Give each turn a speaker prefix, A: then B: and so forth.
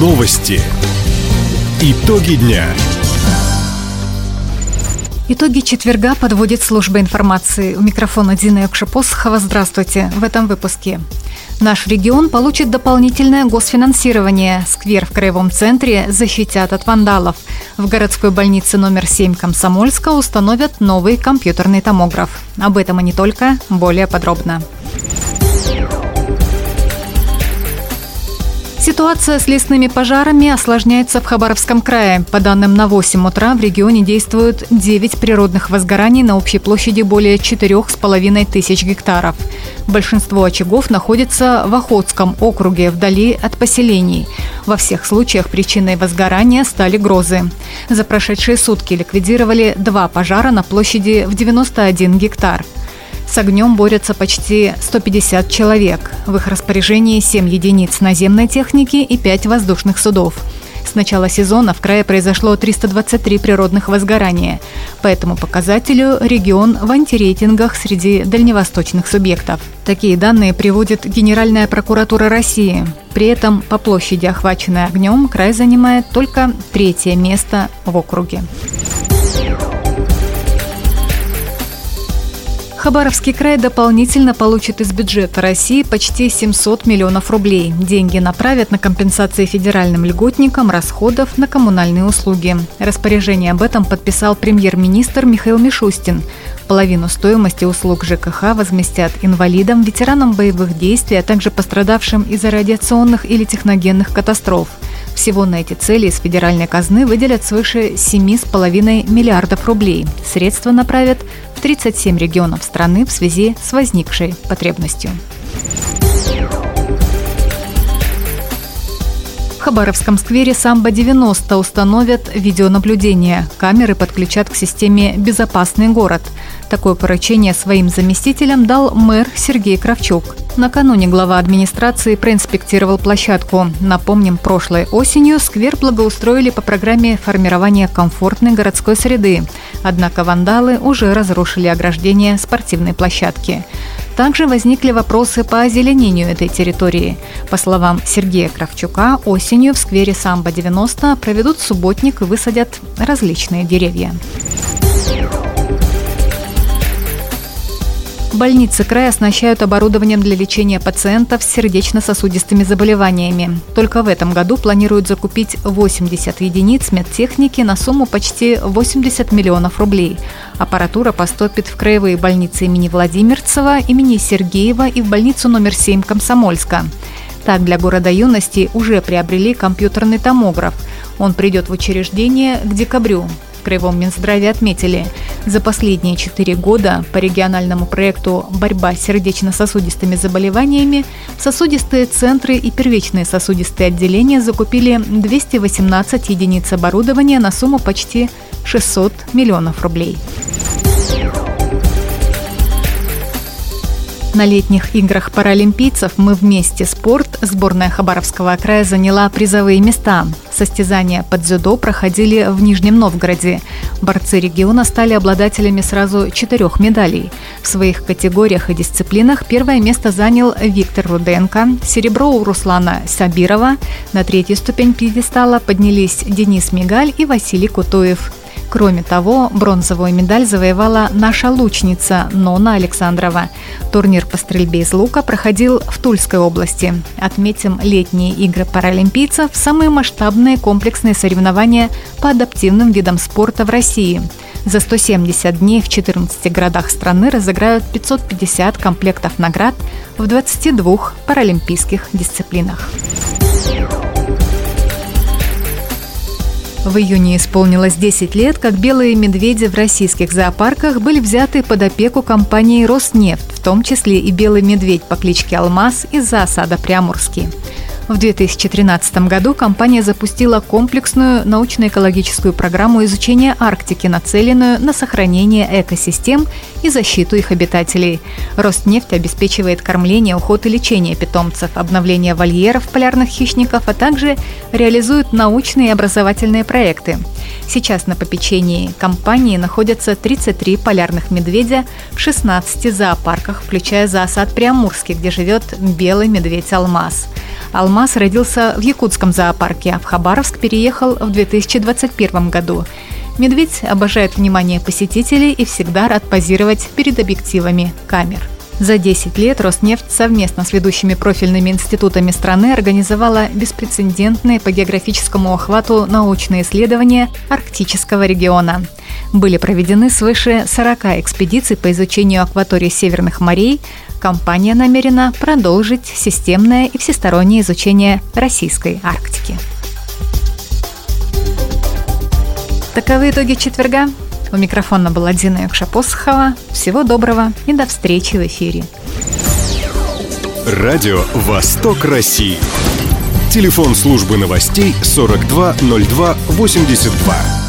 A: Новости. Итоги дня.
B: Итоги четверга подводит служба информации. У микрофона Дина Якшапосхова. Здравствуйте. В этом выпуске. Наш регион получит дополнительное госфинансирование. Сквер в Краевом центре защитят от вандалов. В городской больнице номер 7 Комсомольска установят новый компьютерный томограф. Об этом и не только, более подробно. Ситуация с лесными пожарами осложняется в Хабаровском крае. По данным на 8 утра в регионе действуют 9 природных возгораний на общей площади более 4,5 тысяч гектаров. Большинство очагов находится в Охотском округе, вдали от поселений. Во всех случаях причиной возгорания стали грозы. За прошедшие сутки ликвидировали два пожара на площади в 91 гектар. С огнем борются почти 150 человек. В их распоряжении 7 единиц наземной техники и 5 воздушных судов. С начала сезона в крае произошло 323 природных возгорания. По этому показателю регион в антирейтингах среди дальневосточных субъектов. Такие данные приводит Генеральная прокуратура России. При этом по площади, охваченной огнем, край занимает только третье место в округе. Хабаровский край дополнительно получит из бюджета России почти 700 миллионов рублей. Деньги направят на компенсации федеральным льготникам расходов на коммунальные услуги. Распоряжение об этом подписал премьер-министр Михаил Мишустин. Половину стоимости услуг ЖКХ возместят инвалидам, ветеранам боевых действий, а также пострадавшим из-за радиационных или техногенных катастроф. Всего на эти цели из федеральной казны выделят свыше 7,5 миллиардов рублей. Средства направят в 37 регионов страны в связи с возникшей потребностью. В Хабаровском сквере «Самбо-90» установят видеонаблюдение. Камеры подключат к системе «Безопасный город». Такое поручение своим заместителям дал мэр Сергей Кравчук. Накануне глава администрации проинспектировал площадку. Напомним, прошлой осенью сквер благоустроили по программе формирования комфортной городской среды. Однако вандалы уже разрушили ограждение спортивной площадки. Также возникли вопросы по озеленению этой территории. По словам Сергея Кравчука, осенью в сквере Самбо-90 проведут субботник и высадят различные деревья. Больницы края оснащают оборудованием для лечения пациентов с сердечно-сосудистыми заболеваниями. Только в этом году планируют закупить 80 единиц медтехники на сумму почти 80 миллионов рублей. Аппаратура поступит в краевые больницы имени Владимирцева, имени Сергеева и в больницу номер 7 Комсомольска. Так, для города юности уже приобрели компьютерный томограф. Он придет в учреждение к декабрю. В Краевом Минздраве отметили, за последние четыре года по региональному проекту «Борьба с сердечно-сосудистыми заболеваниями» сосудистые центры и первичные сосудистые отделения закупили 218 единиц оборудования на сумму почти 600 миллионов рублей. На летних играх паралимпийцев «Мы вместе. Спорт» сборная Хабаровского края заняла призовые места. Состязания под дзюдо проходили в Нижнем Новгороде. Борцы региона стали обладателями сразу четырех медалей. В своих категориях и дисциплинах первое место занял Виктор Руденко, серебро у Руслана Сабирова. На третью ступень пьедестала поднялись Денис Мигаль и Василий Кутуев. Кроме того, бронзовую медаль завоевала наша лучница Нона Александрова. Турнир по стрельбе из лука проходил в Тульской области. Отметим летние игры паралимпийцев – самые масштабные комплексные соревнования по адаптивным видам спорта в России. За 170 дней в 14 городах страны разыграют 550 комплектов наград в 22 паралимпийских дисциплинах. В июне исполнилось 10 лет, как белые медведи в российских зоопарках были взяты под опеку компании «Роснефть», в том числе и белый медведь по кличке Алмаз из зоосада Прямурский. В 2013 году компания запустила комплексную научно-экологическую программу изучения Арктики, нацеленную на сохранение экосистем и защиту их обитателей. Роснефть обеспечивает кормление, уход и лечение питомцев, обновление вольеров полярных хищников, а также реализует научные и образовательные проекты. Сейчас на попечении компании находятся 33 полярных медведя в 16 зоопарках, включая зоосад Приамурский, где живет белый медведь Алмаз. Родился в Якутском зоопарке, а в Хабаровск переехал в 2021 году. Медведь обожает внимание посетителей и всегда рад позировать перед объективами камер. За 10 лет Роснефть совместно с ведущими профильными институтами страны организовала беспрецедентные по географическому охвату научные исследования арктического региона. Были проведены свыше 40 экспедиций по изучению акватории северных морей. Компания намерена продолжить системное и всестороннее изучение российской Арктики. Таковы итоги четверга. У микрофона была Дина Юкшапосхова. Всего доброго и до встречи в эфире.
A: Радио «Восток России». Телефон службы новостей 420282.